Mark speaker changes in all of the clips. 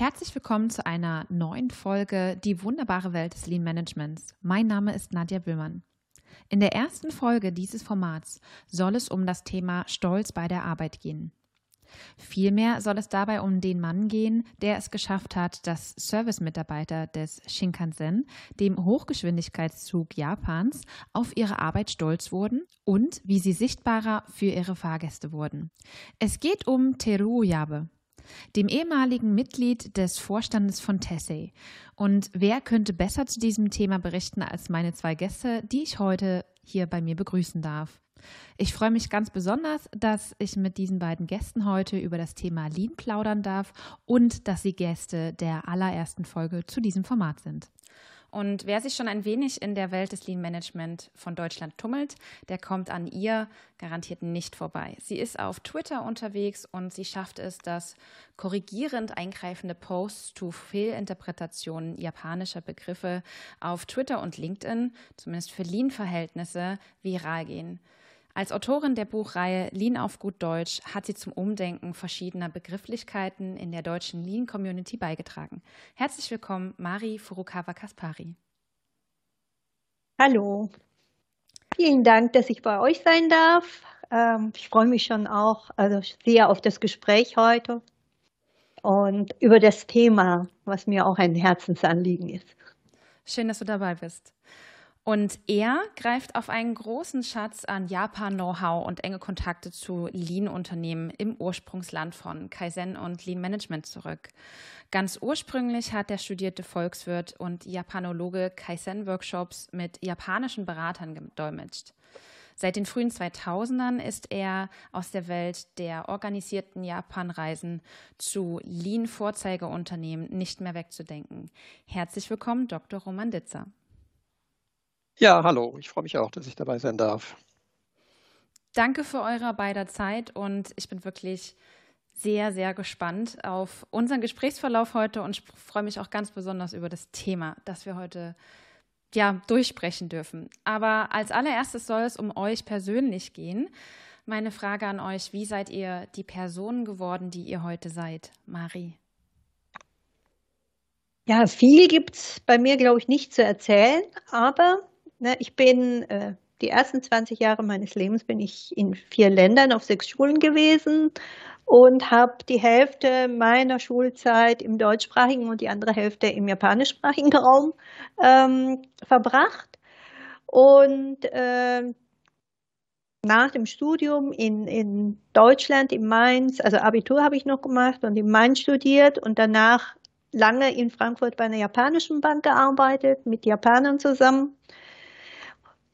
Speaker 1: Herzlich willkommen zu einer neuen Folge Die wunderbare Welt des Lean Managements. Mein Name ist Nadja Böhmann. In der ersten Folge dieses Formats soll es um das Thema Stolz bei der Arbeit gehen. Vielmehr soll es dabei um den Mann gehen, der es geschafft hat, dass Service-Mitarbeiter des Shinkansen, dem Hochgeschwindigkeitszug Japans, auf ihre Arbeit stolz wurden und wie sie sichtbarer für ihre Fahrgäste wurden. Es geht um Teru Yabe dem ehemaligen Mitglied des Vorstandes von Tessay. Und wer könnte besser zu diesem Thema berichten als meine zwei Gäste, die ich heute hier bei mir begrüßen darf? Ich freue mich ganz besonders, dass ich mit diesen beiden Gästen heute über das Thema Lean plaudern darf und dass sie Gäste der allerersten Folge zu diesem Format sind. Und wer sich schon ein wenig in der Welt des Lean Management von Deutschland tummelt, der kommt an ihr garantiert nicht vorbei. Sie ist auf Twitter unterwegs und sie schafft es, dass korrigierend eingreifende Posts zu Fehlinterpretationen japanischer Begriffe auf Twitter und LinkedIn, zumindest für Lean-Verhältnisse, viral gehen. Als Autorin der Buchreihe Lean auf gut Deutsch hat sie zum Umdenken verschiedener Begrifflichkeiten in der deutschen Lean-Community beigetragen. Herzlich willkommen, Mari Furukawa Kaspari.
Speaker 2: Hallo. Vielen Dank, dass ich bei euch sein darf. Ähm, ich freue mich schon auch also sehr auf das Gespräch heute und über das Thema, was mir auch ein Herzensanliegen ist.
Speaker 1: Schön, dass du dabei bist. Und er greift auf einen großen Schatz an Japan-Know-how und enge Kontakte zu Lean-Unternehmen im Ursprungsland von Kaizen und Lean-Management zurück. Ganz ursprünglich hat der studierte Volkswirt und Japanologe Kaizen-Workshops mit japanischen Beratern gedolmetscht. Seit den frühen 2000ern ist er aus der Welt der organisierten Japanreisen zu Lean-Vorzeigeunternehmen nicht mehr wegzudenken. Herzlich willkommen, Dr. Roman Ditzer.
Speaker 3: Ja, hallo. Ich freue mich auch, dass ich dabei sein darf.
Speaker 1: Danke für eure beider Zeit und ich bin wirklich sehr, sehr gespannt auf unseren Gesprächsverlauf heute und freue mich auch ganz besonders über das Thema, das wir heute ja, durchsprechen dürfen. Aber als allererstes soll es um euch persönlich gehen. Meine Frage an euch, wie seid ihr die Person geworden, die ihr heute seid, Marie?
Speaker 2: Ja, viel gibt es bei mir, glaube ich, nicht zu erzählen, aber Ne, ich bin äh, die ersten 20 Jahre meines Lebens bin ich in vier Ländern auf sechs Schulen gewesen und habe die Hälfte meiner Schulzeit im deutschsprachigen und die andere Hälfte im japanischsprachigen Raum ähm, verbracht. Und äh, nach dem Studium in, in Deutschland, in Mainz, also Abitur habe ich noch gemacht und in Mainz studiert und danach lange in Frankfurt bei einer japanischen Bank gearbeitet, mit Japanern zusammen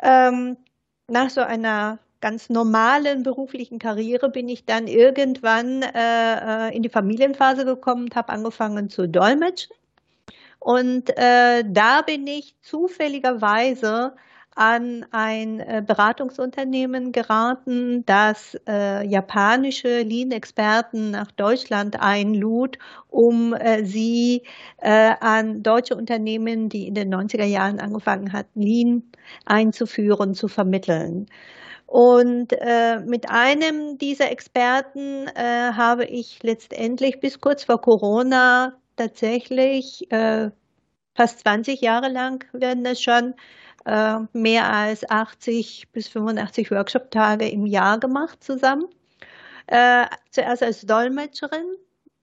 Speaker 2: ähm, nach so einer ganz normalen beruflichen Karriere bin ich dann irgendwann äh, äh in die Familienphase gekommen und habe angefangen zu dolmetschen. Und äh, da bin ich zufälligerweise an ein äh, Beratungsunternehmen geraten, das äh, japanische Lean-Experten nach Deutschland einlud, um äh, sie an deutsche Unternehmen, die in den 90er Jahren angefangen hatten, Lean einzuführen, zu vermitteln. Und äh, mit einem dieser Experten äh, habe ich letztendlich bis kurz vor Corona tatsächlich äh, fast 20 Jahre lang werden das schon äh, mehr als 80 bis 85 Workshop-Tage im Jahr gemacht zusammen. Äh, zuerst als Dolmetscherin.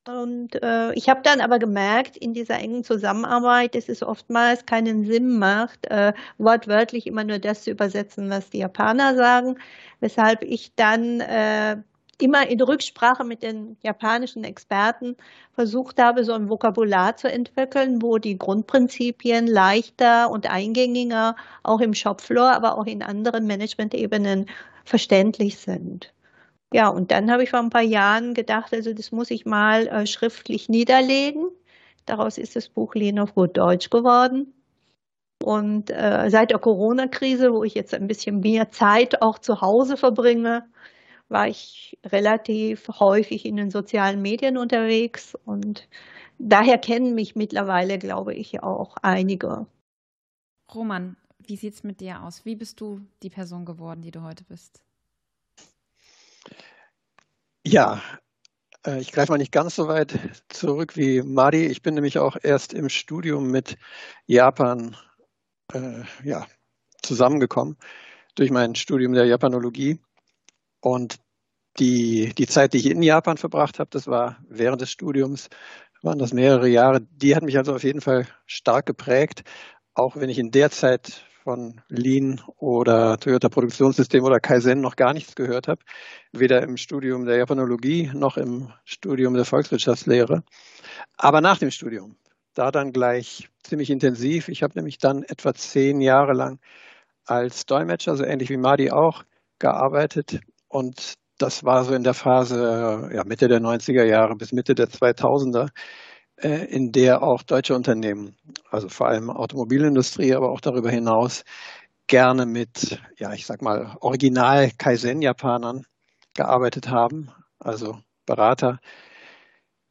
Speaker 2: Und äh, ich habe dann aber gemerkt, in dieser engen Zusammenarbeit, dass es oftmals keinen Sinn macht, äh, wortwörtlich immer nur das zu übersetzen, was die Japaner sagen, weshalb ich dann äh, immer in Rücksprache mit den japanischen Experten versucht habe, so ein Vokabular zu entwickeln, wo die Grundprinzipien leichter und eingängiger auch im Shopfloor, aber auch in anderen Management-Ebenen verständlich sind. Ja, und dann habe ich vor ein paar Jahren gedacht, also das muss ich mal äh, schriftlich niederlegen. Daraus ist das Buch Lean auf gut Deutsch geworden. Und äh, seit der Corona-Krise, wo ich jetzt ein bisschen mehr Zeit auch zu Hause verbringe, war ich relativ häufig in den sozialen Medien unterwegs und daher kennen mich mittlerweile, glaube ich, auch einige.
Speaker 1: Roman, wie sieht es mit dir aus? Wie bist du die Person geworden, die du heute bist?
Speaker 3: Ja, Äh, ich greife mal nicht ganz so weit zurück wie Madi. Ich bin nämlich auch erst im Studium mit Japan äh, ja, zusammengekommen durch mein Studium der Japanologie. Und die, die Zeit, die ich in Japan verbracht habe, das war während des Studiums, waren das mehrere Jahre. Die hat mich also auf jeden Fall stark geprägt, auch wenn ich in der Zeit von Lean oder Toyota Produktionssystem oder Kaizen noch gar nichts gehört habe, weder im Studium der Japanologie noch im Studium der Volkswirtschaftslehre. Aber nach dem Studium, da dann gleich ziemlich intensiv. Ich habe nämlich dann etwa zehn Jahre lang als Dolmetscher, so ähnlich wie Madi auch, gearbeitet und das war so in der Phase ja, Mitte der 90er Jahre bis Mitte der 2000er, äh, in der auch deutsche Unternehmen, also vor allem Automobilindustrie, aber auch darüber hinaus, gerne mit, ja, ich sag mal, original Kaizen-Japanern gearbeitet haben, also Berater,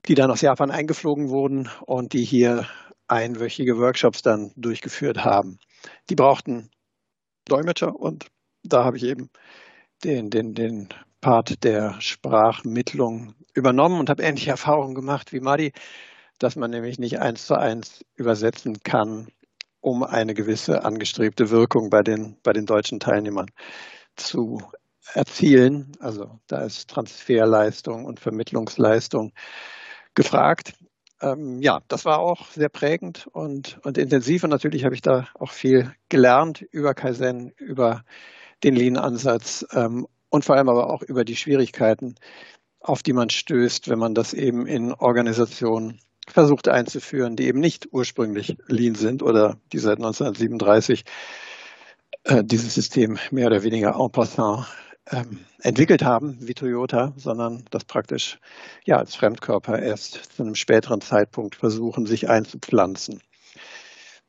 Speaker 3: die dann aus Japan eingeflogen wurden und die hier einwöchige Workshops dann durchgeführt haben. Die brauchten Dolmetscher und da habe ich eben den, den, den Part der Sprachmittlung übernommen und habe ähnliche Erfahrungen gemacht wie Madi, dass man nämlich nicht eins zu eins übersetzen kann, um eine gewisse angestrebte Wirkung bei den, bei den deutschen Teilnehmern zu erzielen. Also da ist Transferleistung und Vermittlungsleistung gefragt. Ähm, ja, das war auch sehr prägend und, und intensiv und natürlich habe ich da auch viel gelernt über Kaizen, über den Lean-Ansatz ähm, und vor allem aber auch über die Schwierigkeiten, auf die man stößt, wenn man das eben in Organisationen versucht einzuführen, die eben nicht ursprünglich Lean sind oder die seit 1937 äh, dieses System mehr oder weniger en passant ähm, entwickelt haben, wie Toyota, sondern das praktisch ja als Fremdkörper erst zu einem späteren Zeitpunkt versuchen, sich einzupflanzen.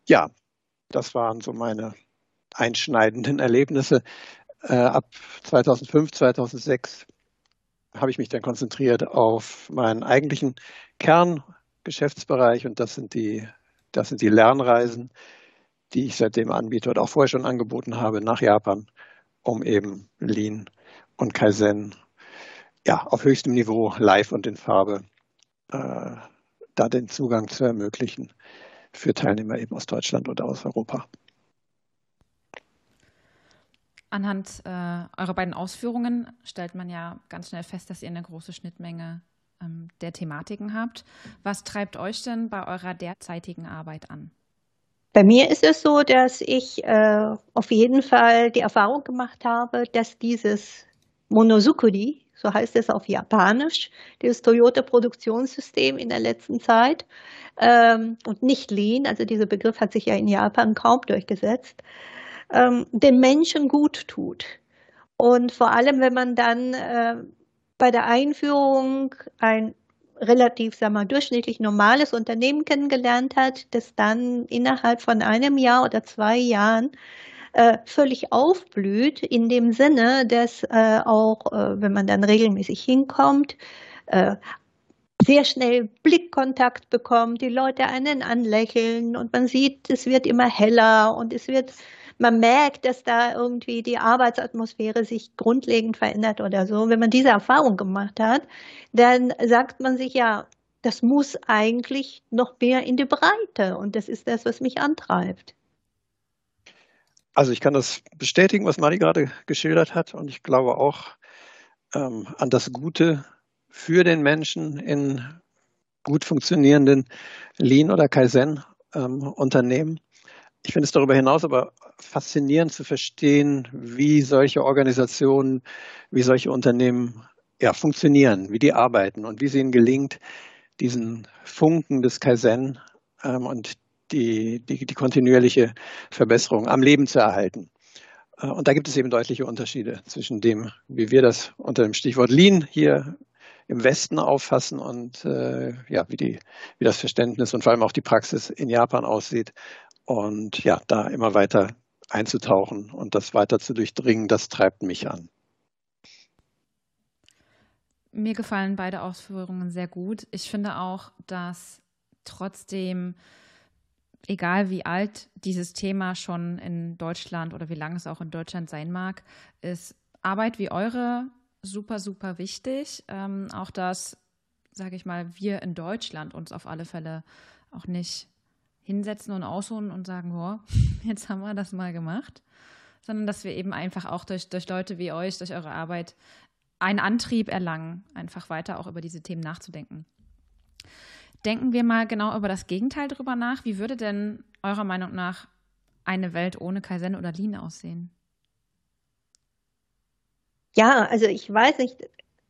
Speaker 3: Ja, das waren so meine einschneidenden Erlebnisse. Äh, ab 2005, 2006 habe ich mich dann konzentriert auf meinen eigentlichen Kerngeschäftsbereich und das sind die, das sind die Lernreisen, die ich seitdem anbiete und auch vorher schon angeboten habe nach Japan, um eben Lean und Kaizen ja, auf höchstem Niveau live und in Farbe äh, da den Zugang zu ermöglichen für Teilnehmer eben aus Deutschland oder aus Europa.
Speaker 1: Anhand äh, eurer beiden Ausführungen stellt man ja ganz schnell fest, dass ihr eine große Schnittmenge ähm, der Thematiken habt. Was treibt euch denn bei eurer derzeitigen Arbeit an?
Speaker 2: Bei mir ist es so, dass ich äh, auf jeden Fall die Erfahrung gemacht habe, dass dieses Monozukuri, so heißt es auf Japanisch, dieses Toyota-Produktionssystem in der letzten Zeit, ähm, und nicht Lean, also dieser Begriff hat sich ja in Japan kaum durchgesetzt, ähm, den Menschen gut tut. Und vor allem, wenn man dann äh, bei der Einführung ein relativ, sagen wir, durchschnittlich normales Unternehmen kennengelernt hat, das dann innerhalb von einem Jahr oder zwei Jahren äh, völlig aufblüht, in dem Sinne, dass äh, auch, äh, wenn man dann regelmäßig hinkommt, äh, sehr schnell Blickkontakt bekommt, die Leute einen anlächeln und man sieht, es wird immer heller und es wird man merkt, dass da irgendwie die Arbeitsatmosphäre sich grundlegend verändert oder so. Wenn man diese Erfahrung gemacht hat, dann sagt man sich ja, das muss eigentlich noch mehr in die Breite und das ist das, was mich antreibt.
Speaker 3: Also ich kann das bestätigen, was Mari gerade geschildert hat und ich glaube auch ähm, an das Gute für den Menschen in gut funktionierenden Lean- oder Kaizen-Unternehmen. Ähm, ich finde es darüber hinaus aber faszinierend zu verstehen, wie solche Organisationen, wie solche Unternehmen ja, funktionieren, wie die arbeiten und wie es ihnen gelingt, diesen Funken des Kaizen ähm, und die, die, die kontinuierliche Verbesserung am Leben zu erhalten. Äh, und da gibt es eben deutliche Unterschiede zwischen dem, wie wir das unter dem Stichwort Lean hier im Westen auffassen und äh, ja, wie, die, wie das Verständnis und vor allem auch die Praxis in Japan aussieht und ja, da immer weiter einzutauchen und das weiter zu durchdringen, das treibt mich an.
Speaker 1: Mir gefallen beide Ausführungen sehr gut. Ich finde auch, dass trotzdem, egal wie alt dieses Thema schon in Deutschland oder wie lange es auch in Deutschland sein mag, ist Arbeit wie eure super, super wichtig. Ähm, auch das sage ich mal, wir in Deutschland uns auf alle Fälle auch nicht hinsetzen und ausholen und sagen, boah, jetzt haben wir das mal gemacht, sondern dass wir eben einfach auch durch, durch Leute wie euch, durch eure Arbeit einen Antrieb erlangen, einfach weiter auch über diese Themen nachzudenken. Denken wir mal genau über das Gegenteil drüber nach. Wie würde denn eurer Meinung nach eine Welt ohne Kaizen oder Lean aussehen?
Speaker 2: Ja, also ich weiß nicht,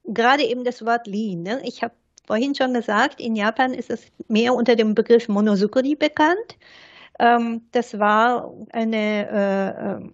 Speaker 2: gerade eben das Wort Lean. Ne? Ich habe vorhin schon gesagt, in Japan ist es mehr unter dem Begriff Monosukuri bekannt. Ähm, das war eine, äh, ähm,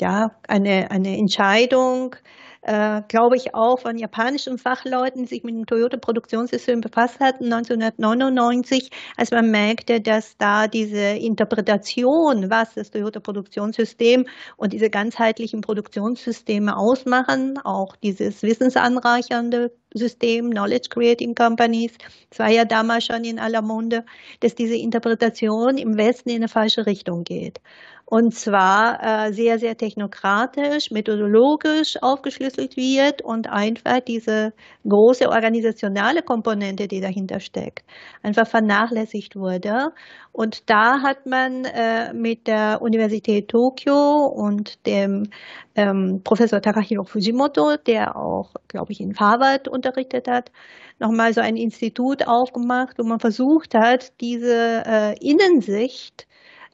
Speaker 2: ja, eine, eine Entscheidung, äh, glaube ich, auch von japanischen Fachleuten, die sich mit dem Toyota-Produktionssystem befasst hatten, 1999, als man merkte, dass da diese Interpretation, was das Toyota-Produktionssystem und diese ganzheitlichen Produktionssysteme ausmachen, auch dieses wissensanreichernde System, Knowledge Creating Companies, das war ja damals schon in aller Munde, dass diese Interpretation im Westen in eine falsche Richtung geht. Und zwar äh, sehr, sehr technokratisch, methodologisch aufgeschlüsselt wird und einfach diese große organisationale Komponente, die dahinter steckt, einfach vernachlässigt wurde. Und da hat man äh, mit der Universität Tokio und dem ähm, Professor Takahiro Fujimoto, der auch, glaube ich, in Harvard unterrichtet hat, nochmal so ein Institut aufgemacht, wo man versucht hat, diese äh, Innensicht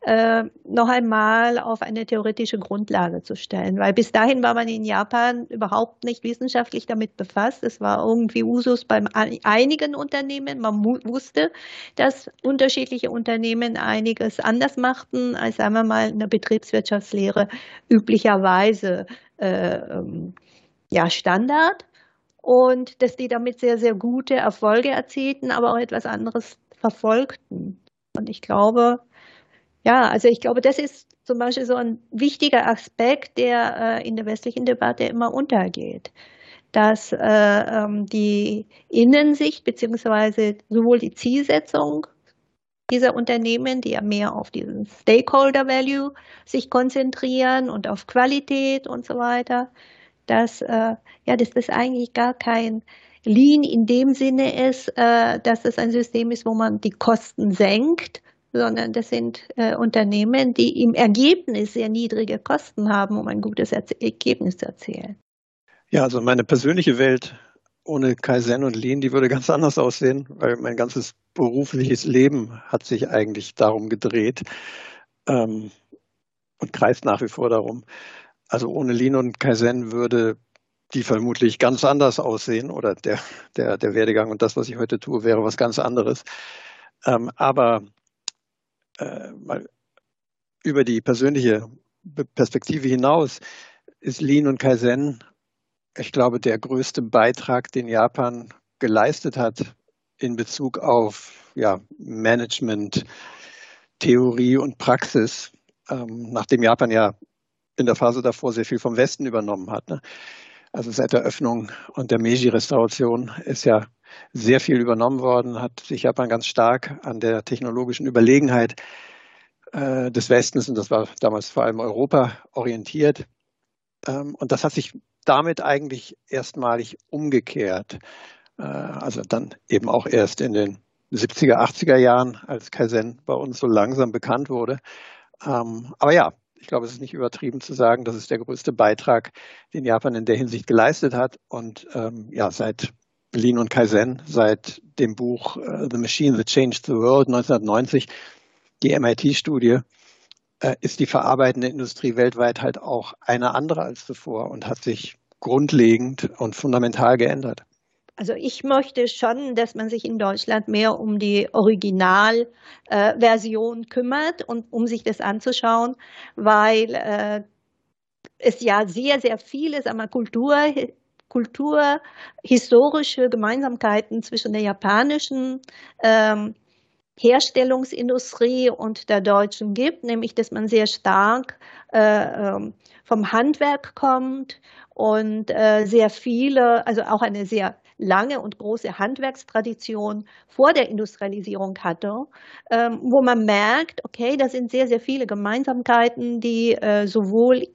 Speaker 2: äh, noch einmal auf eine theoretische Grundlage zu stellen. Weil bis dahin war man in Japan überhaupt nicht wissenschaftlich damit befasst. Es war irgendwie Usus bei einigen Unternehmen. Man wusste, dass unterschiedliche Unternehmen einiges anders machten, als sagen wir mal eine Betriebswirtschaftslehre üblicherweise äh, ähm, ja, Standard und dass die damit sehr, sehr gute Erfolge erzielten, aber auch etwas anderes verfolgten. Und ich glaube, ja, also ich glaube, das ist zum Beispiel so ein wichtiger Aspekt, der äh, in der westlichen Debatte immer untergeht, dass äh, ähm, die Innensicht beziehungsweise sowohl die Zielsetzung dieser Unternehmen, die ja mehr auf diesen Stakeholder Value sich konzentrieren und auf Qualität und so weiter, dass äh, ja, dass das eigentlich gar kein Lean in dem Sinne ist, äh, dass es ein System ist, wo man die Kosten senkt, sondern das sind äh, Unternehmen, die im Ergebnis sehr niedrige Kosten haben, um ein gutes Ergebnis zu erzielen.
Speaker 3: Ja, also meine persönliche Welt ohne Kaizen und Lean, die würde ganz anders aussehen, weil mein ganzes berufliches Leben hat sich eigentlich darum gedreht ähm, und kreist nach wie vor darum. Also ohne Lean und Kaizen würde die vermutlich ganz anders aussehen oder der, der, der Werdegang und das, was ich heute tue, wäre was ganz anderes. Ähm, aber äh, mal über die persönliche Perspektive hinaus ist Lean und Kaizen, ich glaube, der größte Beitrag, den Japan geleistet hat in Bezug auf ja, Management, Theorie und Praxis, ähm, nachdem Japan ja in der Phase davor sehr viel vom Westen übernommen hat. Ne? Also seit der Öffnung und der Meiji-Restauration ist ja sehr viel übernommen worden, hat sich Japan ganz stark an der technologischen Überlegenheit äh, des Westens, und das war damals vor allem Europa, orientiert. Ähm, und das hat sich damit eigentlich erstmalig umgekehrt. Äh, also dann eben auch erst in den 70er, 80er Jahren, als Kaizen bei uns so langsam bekannt wurde. Ähm, aber ja, ich glaube, es ist nicht übertrieben zu sagen, das ist der größte Beitrag, den Japan in der Hinsicht geleistet hat. Und ähm, ja, seit Lean und Kaizen seit dem Buch uh, The Machine That Changed the World 1990, die MIT-Studie, uh, ist die verarbeitende Industrie weltweit halt auch eine andere als zuvor und hat sich grundlegend und fundamental geändert.
Speaker 2: Also ich möchte schon, dass man sich in Deutschland mehr um die Originalversion äh, kümmert und um sich das anzuschauen, weil äh, es ja sehr, sehr viele sagen wir, Kultur, kulturhistorische Gemeinsamkeiten zwischen der japanischen ähm, Herstellungsindustrie und der deutschen gibt, nämlich dass man sehr stark äh, ähm, vom Handwerk kommt und äh, sehr viele, also auch eine sehr lange und große Handwerkstradition vor der Industrialisierung hatte, ähm, wo man merkt, okay, da sind sehr, sehr viele Gemeinsamkeiten, die äh, sowohl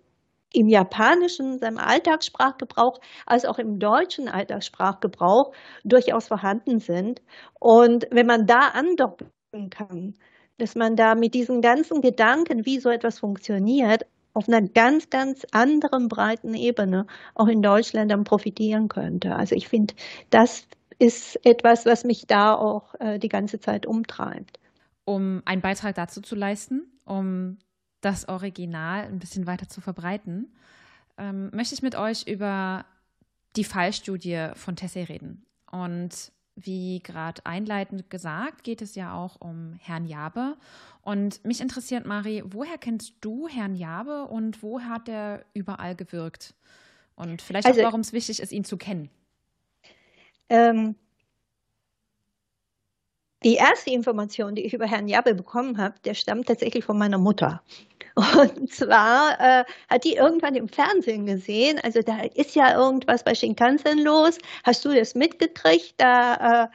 Speaker 2: im japanischen, seinem Alltagssprachgebrauch, als auch im deutschen Alltagssprachgebrauch durchaus vorhanden sind. Und wenn man da andocken kann, dass man da mit diesen ganzen Gedanken, wie so etwas funktioniert, auf einer ganz, ganz anderen breiten Ebene auch in Deutschland dann profitieren könnte. Also ich finde, das ist etwas, was mich da auch äh, die ganze Zeit umtreibt.
Speaker 1: Um einen Beitrag dazu zu leisten, um das Original ein bisschen weiter zu verbreiten, ähm, möchte ich mit euch über die Fallstudie von Tessé reden. Und wie gerade einleitend gesagt, geht es ja auch um Herrn Jabe. Und mich interessiert, Mari, woher kennst du Herrn Jabe und wo hat er überall gewirkt? Und vielleicht also, auch, warum es wichtig ist, ihn zu kennen.
Speaker 2: Ähm, die erste Information, die ich über Herrn Jabe bekommen habe, der stammt tatsächlich von meiner Mutter. Und zwar äh, hat die irgendwann im Fernsehen gesehen, also da ist ja irgendwas bei Shinkansen los. Hast du das mitgekriegt? Da äh,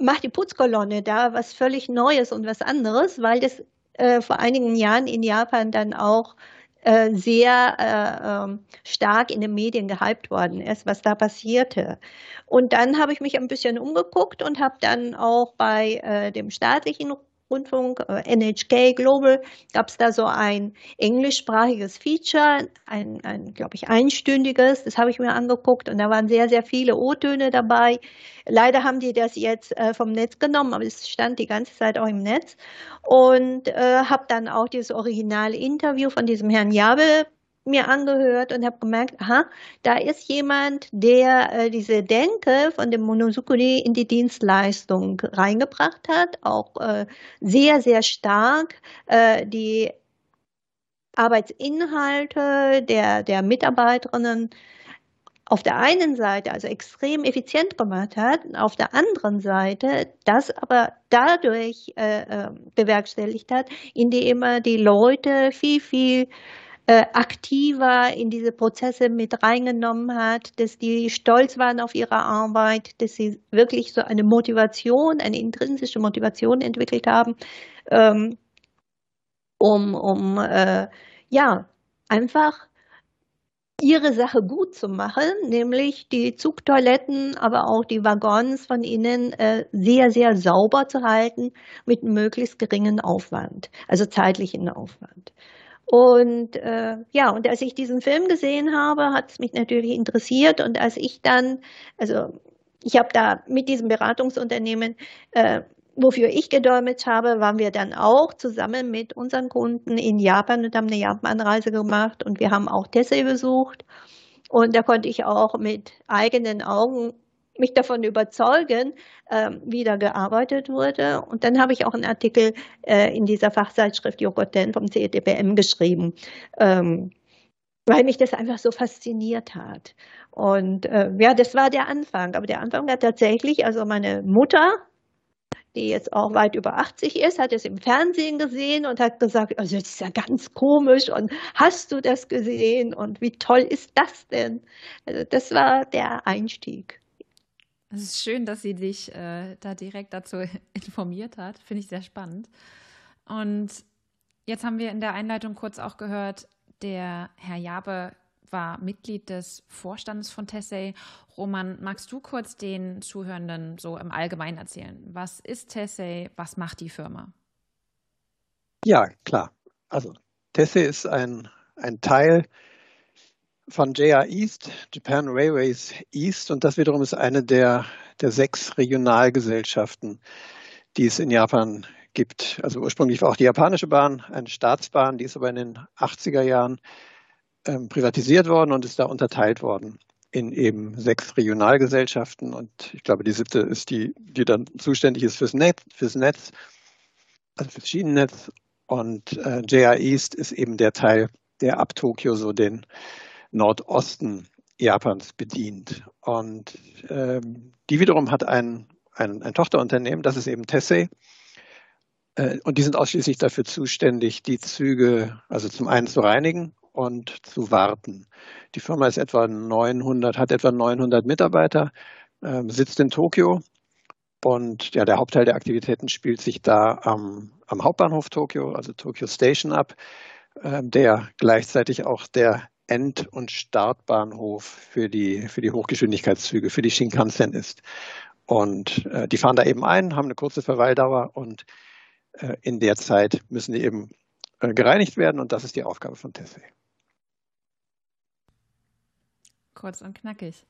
Speaker 2: macht die Putzkolonne da was völlig Neues und was anderes, weil das äh, vor einigen Jahren in Japan dann auch äh, sehr äh, ähm, stark in den Medien gehypt worden ist, was da passierte. Und dann habe ich mich ein bisschen umgeguckt und habe dann auch bei äh, dem staatlichen Rundfunk, äh, NHK Global, gab es da so ein englischsprachiges Feature, ein, ein glaube ich, einstündiges, das habe ich mir angeguckt und da waren sehr, sehr viele O-Töne dabei. Leider haben die das jetzt äh, vom Netz genommen, aber es stand die ganze Zeit auch im Netz und äh, habe dann auch dieses originale Interview von diesem Herrn Jabel mir angehört und habe gemerkt, aha, da ist jemand, der äh, diese Denke von dem Monosukuri in die Dienstleistung reingebracht hat, auch äh, sehr, sehr stark äh, die Arbeitsinhalte der, der Mitarbeiterinnen auf der einen Seite also extrem effizient gemacht hat, auf der anderen Seite das aber dadurch äh, äh bewerkstelligt hat, indem er die Leute viel, viel äh, aktiver in diese Prozesse mit reingenommen hat, dass die stolz waren auf ihre Arbeit, dass sie wirklich so eine Motivation, eine intrinsische Motivation entwickelt haben, ähm, um, um äh, ja, einfach ihre Sache gut zu machen, nämlich die Zugtoiletten, aber auch die Waggons von innen äh, sehr, sehr sauber zu halten mit möglichst geringen Aufwand, also zeitlichen Aufwand. Und äh, ja, und als ich diesen Film gesehen habe, hat es mich natürlich interessiert. Und als ich dann, also ich habe da mit diesem Beratungsunternehmen, äh, wofür ich gedolmetscht habe, waren wir dann auch zusammen mit unseren Kunden in Japan und haben eine Japan-Reise gemacht. Und wir haben auch Tessé besucht. Und da konnte ich auch mit eigenen Augen mich davon überzeugen, ähm, wie da gearbeitet wurde. Und dann habe ich auch einen Artikel äh, in dieser Fachzeitschrift Jogoten vom CEDPM geschrieben, ähm, weil mich das einfach so fasziniert hat. Und äh, ja, das war der Anfang. Aber der Anfang war tatsächlich, also meine Mutter, die jetzt auch weit über 80 ist, hat es im Fernsehen gesehen und hat gesagt, also das ist ja ganz komisch und hast du das gesehen und wie toll ist das denn? Also das war der Einstieg.
Speaker 1: Es ist schön, dass sie dich äh, da direkt dazu informiert hat. Finde ich sehr spannend. Und jetzt haben wir in der Einleitung kurz auch gehört, der Herr Jabe war Mitglied des Vorstandes von Tessay. Roman, magst du kurz den Zuhörenden so im Allgemeinen erzählen? Was ist Tessay? Was macht die Firma?
Speaker 3: Ja, klar. Also Tessay ist ein, ein Teil von JR East, Japan Railways East, und das wiederum ist eine der, der sechs Regionalgesellschaften, die es in Japan gibt. Also ursprünglich war auch die japanische Bahn eine Staatsbahn, die ist aber in den 80er Jahren ähm, privatisiert worden und ist da unterteilt worden in eben sechs Regionalgesellschaften. Und ich glaube, die siebte ist die, die dann zuständig ist fürs Netz, fürs Netz, also fürs Schienennetz. Und äh, JR East ist eben der Teil, der ab Tokio so den Nordosten Japans bedient. Und ähm, die wiederum hat ein, ein, ein, Tochterunternehmen, das ist eben Tessay. Äh, und die sind ausschließlich dafür zuständig, die Züge, also zum einen zu reinigen und zu warten. Die Firma ist etwa 900, hat etwa 900 Mitarbeiter, äh, sitzt in Tokio. Und ja, der Hauptteil der Aktivitäten spielt sich da am, am Hauptbahnhof Tokio, also Tokyo Station ab. ähm, der gleichzeitig auch der End- und Startbahnhof für die, für die Hochgeschwindigkeitszüge, für die Shinkansen ist. Und äh, die fahren da eben ein, haben eine kurze Verweildauer und äh, in der Zeit müssen die eben äh, gereinigt werden und das ist die Aufgabe von Tessie.
Speaker 1: Kurz und knackig.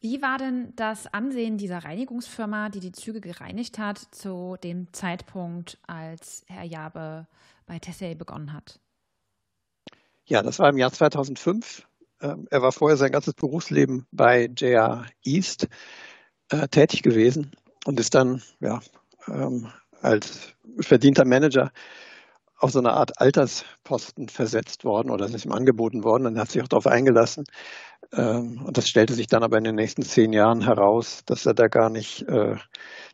Speaker 1: Wie war denn das Ansehen dieser Reinigungsfirma, die die Züge gereinigt hat, zu dem Zeitpunkt, als Herr Jabe bei Tessay begonnen hat?
Speaker 3: Ja, das war im Jahr 2005. Ähm, er war vorher sein ganzes Berufsleben bei JR East äh, tätig gewesen und ist dann ja, ähm, als verdienter Manager auf so eine Art Altersposten versetzt worden oder ist ihm angeboten worden und hat sich auch darauf eingelassen. Ähm, und das stellte sich dann aber in den nächsten zehn Jahren heraus, dass er da gar nicht äh,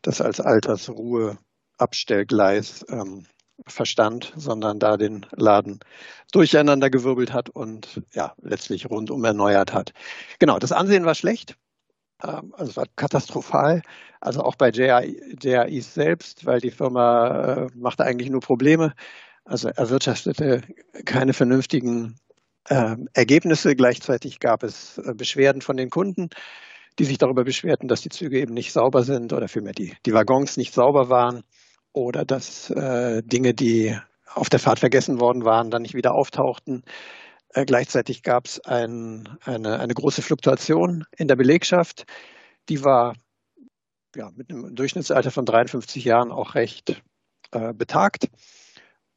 Speaker 3: das als Altersruheabstellgleis ähm, verstand, sondern da den Laden durcheinander gewirbelt hat und ja, letztlich rundum erneuert hat. Genau, das Ansehen war schlecht. Ähm, also es war katastrophal. Also auch bei JRI selbst, weil die Firma äh, machte eigentlich nur Probleme. Also erwirtschaftete keine vernünftigen äh, Ergebnisse. Gleichzeitig gab es äh, Beschwerden von den Kunden, die sich darüber beschwerten, dass die Züge eben nicht sauber sind oder vielmehr die, die Waggons nicht sauber waren oder dass äh, Dinge, die auf der Fahrt vergessen worden waren, dann nicht wieder auftauchten. Äh, gleichzeitig gab es ein, eine, eine große Fluktuation in der Belegschaft. Die war ja, mit einem Durchschnittsalter von 53 Jahren auch recht äh, betagt.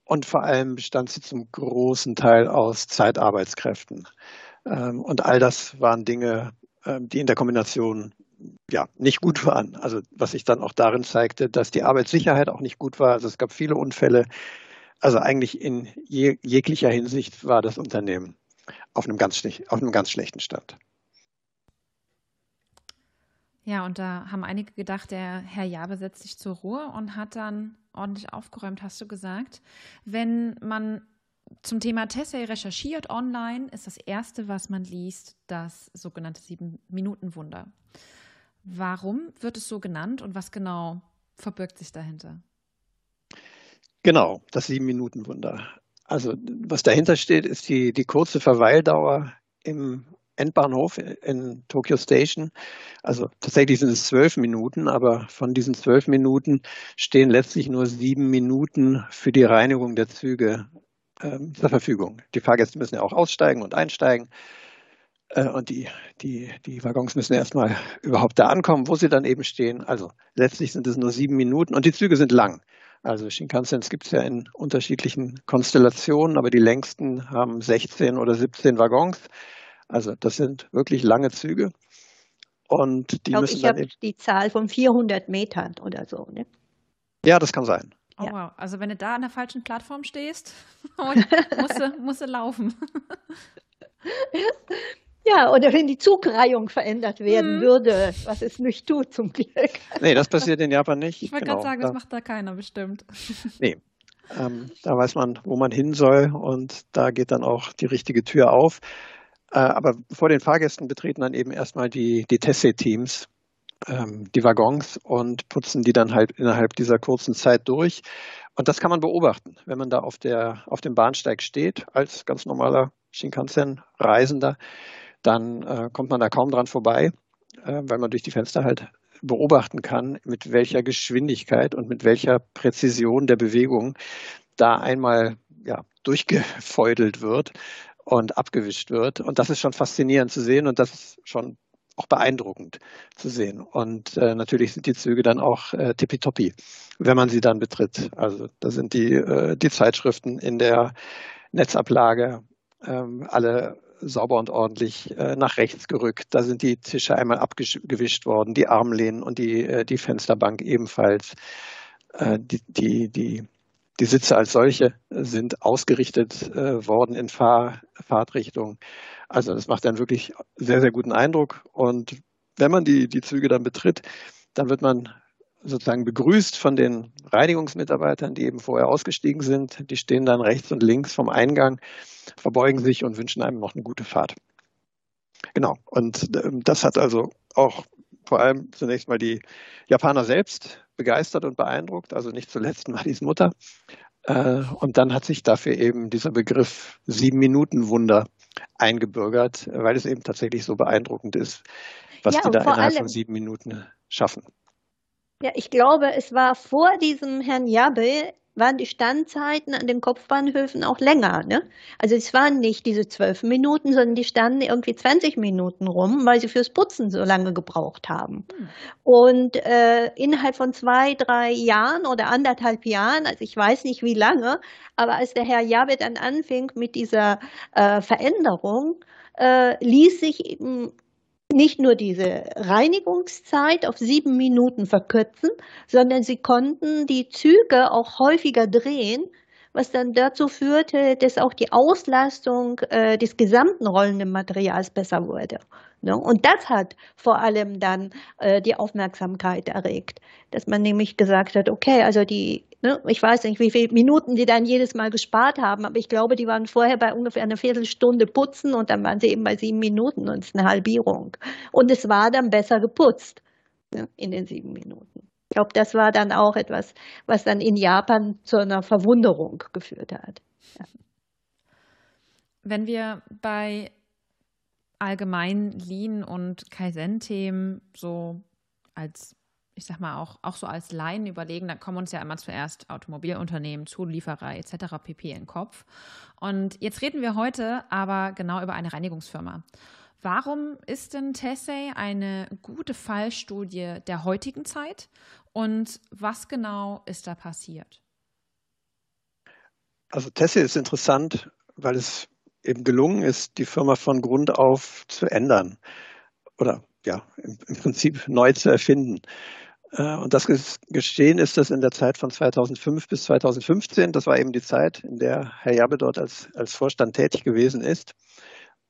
Speaker 3: Und vor allem bestand sie zum großen Teil aus Zeitarbeitskräften. Ähm, und all das waren Dinge, ähm, die in der Kombination ja, nicht gut waren. Also was sich dann auch darin zeigte, dass die Arbeitssicherheit auch nicht gut war. Also es gab viele Unfälle. Also eigentlich in je, jeglicher Hinsicht war das Unternehmen auf einem ganz, auf einem ganz schlechten Stand.
Speaker 1: Ja, und da haben einige gedacht, der Herr Jabe setzt sich zur Ruhe und hat dann ordentlich aufgeräumt, hast du gesagt. Wenn man zum Thema Tessay recherchiert online, ist das Erste, was man liest, das sogenannte Sieben-Minuten-Wunder. Warum wird es so genannt und was genau verbirgt sich dahinter?
Speaker 3: Genau, das Sieben-Minuten-Wunder. Also was dahinter steht, ist die, die kurze Verweildauer im Endbahnhof in Tokyo Station. Also tatsächlich sind es zwölf Minuten, aber von diesen zwölf Minuten stehen letztlich nur sieben Minuten für die Reinigung der Züge ähm, zur Verfügung. Die Fahrgäste müssen ja auch aussteigen und einsteigen. Äh, und die, die, die Waggons müssen erstmal überhaupt da ankommen, wo sie dann eben stehen. Also letztlich sind es nur sieben Minuten und die Züge sind lang. Also Shinkansens gibt es ja in unterschiedlichen Konstellationen, aber die längsten haben 16 oder 17 Waggons. Also das sind wirklich lange Züge. Und die ich
Speaker 2: glaub,
Speaker 3: müssen
Speaker 2: ich habe die Zahl von 400 Metern oder so. Ne?
Speaker 3: Ja, das kann sein.
Speaker 1: Oh ja. wow, also wenn du da an der falschen Plattform stehst, musst du, musst du laufen.
Speaker 2: Ja, oder wenn die Zugreihung verändert werden hm. würde, was es nicht tut zum Glück.
Speaker 3: Nee, das passiert in Japan nicht.
Speaker 1: Ich wollte genau. gerade sagen, das macht da keiner bestimmt.
Speaker 3: Nee, ähm, da weiß man, wo man hin soll und da geht dann auch die richtige Tür auf. Äh, aber vor den Fahrgästen betreten dann eben erstmal die, die Tesse-Teams ähm, die Waggons und putzen die dann halt innerhalb dieser kurzen Zeit durch. Und das kann man beobachten, wenn man da auf, der, auf dem Bahnsteig steht, als ganz normaler Shinkansen-Reisender dann äh, kommt man da kaum dran vorbei, äh, weil man durch die Fenster halt beobachten kann, mit welcher Geschwindigkeit und mit welcher Präzision der Bewegung da einmal ja, durchgefeudelt wird und abgewischt wird. Und das ist schon faszinierend zu sehen und das ist schon auch beeindruckend zu sehen. Und äh, natürlich sind die Züge dann auch äh, tippitoppi, wenn man sie dann betritt. Also da sind die, äh, die Zeitschriften in der Netzablage ähm, alle sauber und ordentlich äh, nach rechts gerückt. Da sind die Tische einmal abgewischt worden, die Armlehnen und die, äh, die Fensterbank ebenfalls. Äh, die, die, die, die Sitze als solche sind ausgerichtet äh, worden in Fahr Fahrtrichtung. Also das macht einen wirklich sehr, sehr guten Eindruck. Und wenn man die, die Züge dann betritt, dann wird man sozusagen begrüßt von den Reinigungsmitarbeitern, die eben vorher ausgestiegen sind. Die stehen dann rechts und links vom Eingang, verbeugen sich und wünschen einem noch eine gute Fahrt. Genau. Und ähm, das hat also auch vor allem zunächst mal die Japaner selbst begeistert und beeindruckt, also nicht zuletzt Maris Mutter. Äh, und dann hat sich dafür eben dieser Begriff Sieben-Minuten-Wunder eingebürgert, weil es eben tatsächlich so beeindruckend ist, was ja, die da innerhalb allem, von sieben Minuten schaffen.
Speaker 2: Ja, ich glaube, es war vor diesem Herrn Jabbe waren die Standzeiten an den Kopfbahnhöfen auch länger. Ne? Also es waren nicht diese zwölf Minuten, sondern die standen irgendwie 20 Minuten rum, weil sie fürs Putzen so lange gebraucht haben. Hm. Und äh, innerhalb von zwei, drei Jahren oder anderthalb Jahren, also ich weiß nicht wie lange, aber als der Herr Jabe dann anfing mit dieser äh, Veränderung, äh, ließ sich eben nicht nur diese Reinigungszeit auf sieben Minuten verkürzen, sondern sie konnten die Züge auch häufiger drehen, was dann dazu führte, dass auch die Auslastung äh, des gesamten rollenden Materials besser wurde. Ne? Und das hat vor allem dann äh, die Aufmerksamkeit erregt, dass man nämlich gesagt hat, okay, also die Ne? Ich weiß nicht, wie viele Minuten die dann jedes Mal gespart haben, aber ich glaube, die waren vorher bei ungefähr einer Viertelstunde putzen und dann waren sie eben bei sieben Minuten und es ist eine Halbierung. Und es war dann besser geputzt ne, in den sieben Minuten. Ich glaube, das war dann auch etwas, was dann in Japan zu einer Verwunderung geführt hat. Ja.
Speaker 1: Wenn wir bei allgemein Lean und Kaizen-Themen so als ich sag mal, auch, auch so als Laien überlegen, da kommen uns ja immer zuerst Automobilunternehmen, Zulieferer etc. pp. in den Kopf. Und jetzt reden wir heute aber genau über eine Reinigungsfirma. Warum ist denn Tessay eine gute Fallstudie der heutigen Zeit und was genau ist da passiert?
Speaker 3: Also Tessay ist interessant, weil es eben gelungen ist, die Firma von Grund auf zu ändern oder ja, im, im Prinzip neu zu erfinden. Äh, und das Geschehen ist das in der Zeit von 2005 bis 2015. Das war eben die Zeit, in der Herr Jabbe dort als, als Vorstand tätig gewesen ist.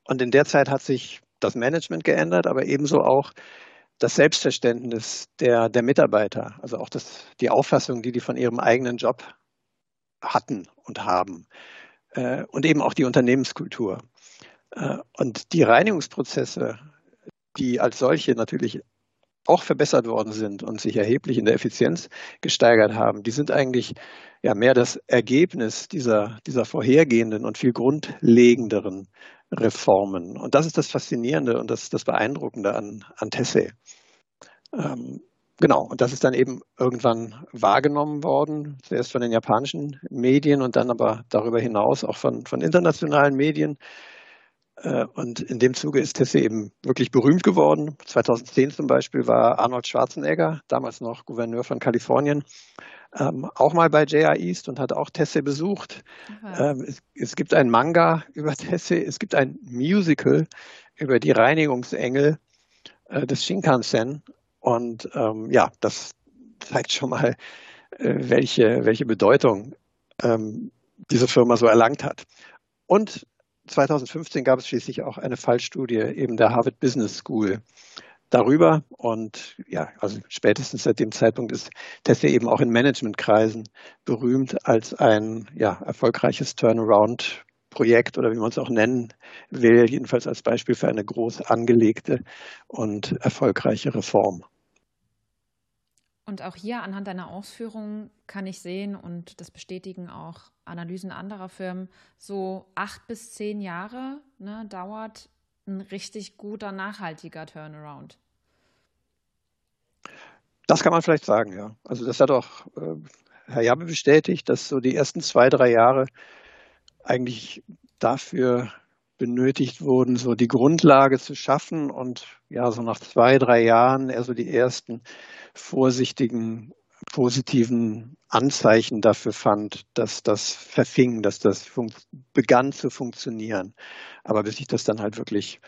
Speaker 3: Und in der Zeit hat sich das Management geändert, aber ebenso auch das Selbstverständnis der, der Mitarbeiter, also auch das, die Auffassung, die die von ihrem eigenen Job hatten und haben. Äh, und eben auch die Unternehmenskultur. Äh, und die Reinigungsprozesse, die als solche natürlich auch verbessert worden sind und sich erheblich in der Effizienz gesteigert haben, die sind eigentlich ja mehr das Ergebnis dieser, dieser vorhergehenden und viel grundlegenderen Reformen. Und das ist das Faszinierende und das, das Beeindruckende an, an Tessé. Ähm, genau, und das ist dann eben irgendwann wahrgenommen worden, zuerst von den japanischen Medien und dann aber darüber hinaus auch von, von internationalen Medien. Äh, und in dem Zuge ist Tesse eben wirklich berühmt geworden. 2010 zum Beispiel war Arnold Schwarzenegger, damals noch Gouverneur von Kalifornien, ähm, auch mal bei JR East und hat auch Tesse besucht. Ähm, es, es, gibt ein Manga über Tesse, es gibt ein Musical über die Reinigungsengel äh, des Shinkansen. Und ähm, ja, das zeigt schon mal, äh, welche, welche Bedeutung ähm, diese Firma so erlangt hat. Und 2015 gab es schließlich auch eine Fallstudie eben der Harvard Business School darüber. Und ja, also spätestens seit dem Zeitpunkt ist Tesla eben auch in Managementkreisen berühmt als ein ja, erfolgreiches Turnaround. Projekt oder wie man es auch nennen will, jedenfalls als Beispiel für eine groß angelegte und erfolgreiche Reform.
Speaker 1: Und auch hier anhand deiner Ausführungen kann ich sehen, und das bestätigen auch Analysen anderer Firmen, so acht bis zehn Jahre ne, dauert ein richtig guter, nachhaltiger Turnaround.
Speaker 3: Das kann man vielleicht sagen, ja. Also das hat auch äh, Herr Jabbe bestätigt, dass so die ersten zwei, drei Jahre eigentlich dafür benötigt wurden, so die Grundlage zu schaffen und ja, so nach zwei, drei Jahren eher so die ersten vorsichtigen, positiven Anzeichen dafür fand, dass das verfing, dass das begann zu funktionieren. Aber bis sich das dann halt wirklich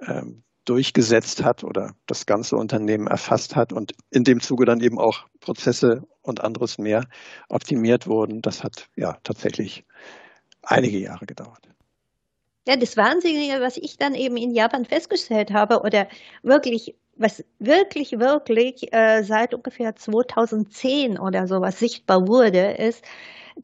Speaker 3: ähm, durchgesetzt hat oder das ganze Unternehmen erfasst hat und in dem Zuge dann eben auch Prozesse und anderes mehr optimiert wurden, das hat ja tatsächlich einige Jahre gedauert.
Speaker 2: Ja, das Wahnsinnige, was ich dann eben in Japan festgestellt habe oder wirklich, was wirklich, wirklich äh, seit ungefähr 2010 oder sowas sichtbar wurde, ist,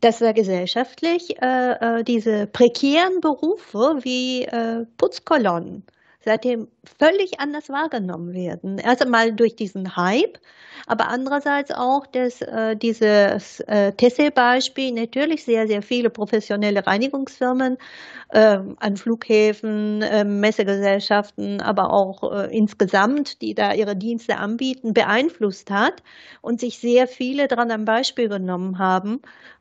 Speaker 2: dass da gesellschaftlich äh, äh, diese prekären Berufe wie äh, Putzkolonnen seitdem völlig anders wahrgenommen werden. Erst einmal durch diesen Hype, aber andererseits auch dass äh, dieses äh, Tesse-Beispiel natürlich sehr, sehr viele professionelle Reinigungsfirmen äh, an Flughäfen, äh, Messegesellschaften, aber auch äh, insgesamt, die da ihre Dienste anbieten, beeinflusst hat und sich sehr viele daran am Beispiel genommen haben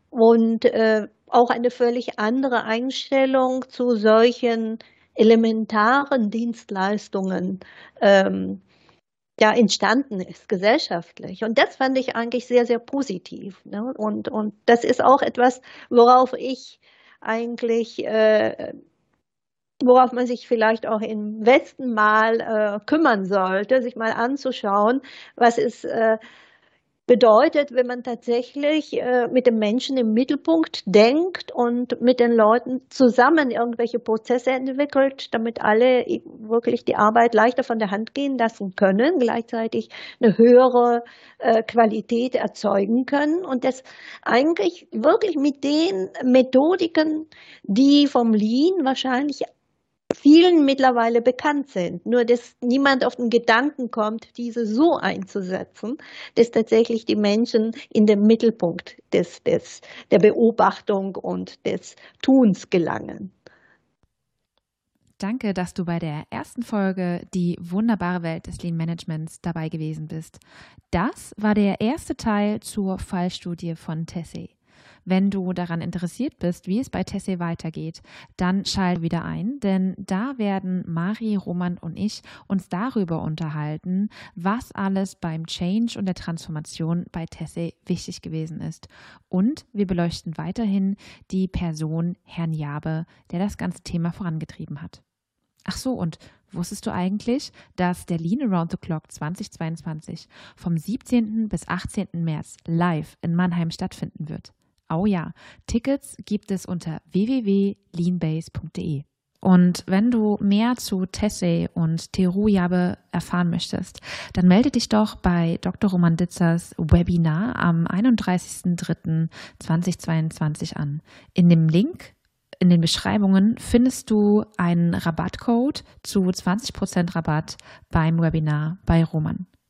Speaker 2: und äh, auch eine völlig andere Einstellung zu solchen elementaren Dienstleistungen ähm, ja entstanden ist gesellschaftlich und das fand ich eigentlich sehr sehr positiv ne? und und das ist auch etwas worauf ich eigentlich äh, worauf man sich vielleicht auch im Westen mal äh, kümmern sollte, sich mal anzuschauen, was ist äh, bedeutet, wenn man tatsächlich äh, mit dem Menschen im Mittelpunkt denkt und mit den Leuten zusammen irgendwelche Prozesse entwickelt, damit alle wirklich die Arbeit leichter von der Hand gehen lassen können, gleichzeitig eine höhere äh, Qualität erzeugen können und das eigentlich wirklich mit den Methodiken, die vom Lean wahrscheinlich vielen mittlerweile bekannt sind. Nur dass niemand auf den Gedanken kommt, diese so einzusetzen, dass tatsächlich die Menschen in den Mittelpunkt des, des, der Beobachtung und des Tuns gelangen.
Speaker 1: Danke, dass du bei der ersten Folge Die wunderbare Welt des Lean Managements dabei gewesen bist. Das war der erste Teil zur Fallstudie von Tessie. Wenn du daran interessiert bist, wie es bei Tessé weitergeht, dann schalt wieder ein, denn da werden Mari, Roman und ich uns darüber unterhalten, was alles beim Change und der Transformation bei Tessé wichtig gewesen ist. Und wir beleuchten weiterhin die Person Herrn Jabe, der das ganze Thema vorangetrieben hat. Ach so, und wusstest du eigentlich, dass der Lean Around the Clock 2022 vom 17. bis 18. März live in Mannheim stattfinden wird? Oh ja, Tickets gibt es unter www.leanbase.de. Und wenn du mehr zu Tessé und Terujabe erfahren möchtest, dann melde dich doch bei Dr. Roman Ditzers Webinar am 31.03.2022 an. In dem Link in den Beschreibungen findest du einen Rabattcode zu 20% Rabatt beim Webinar bei Roman.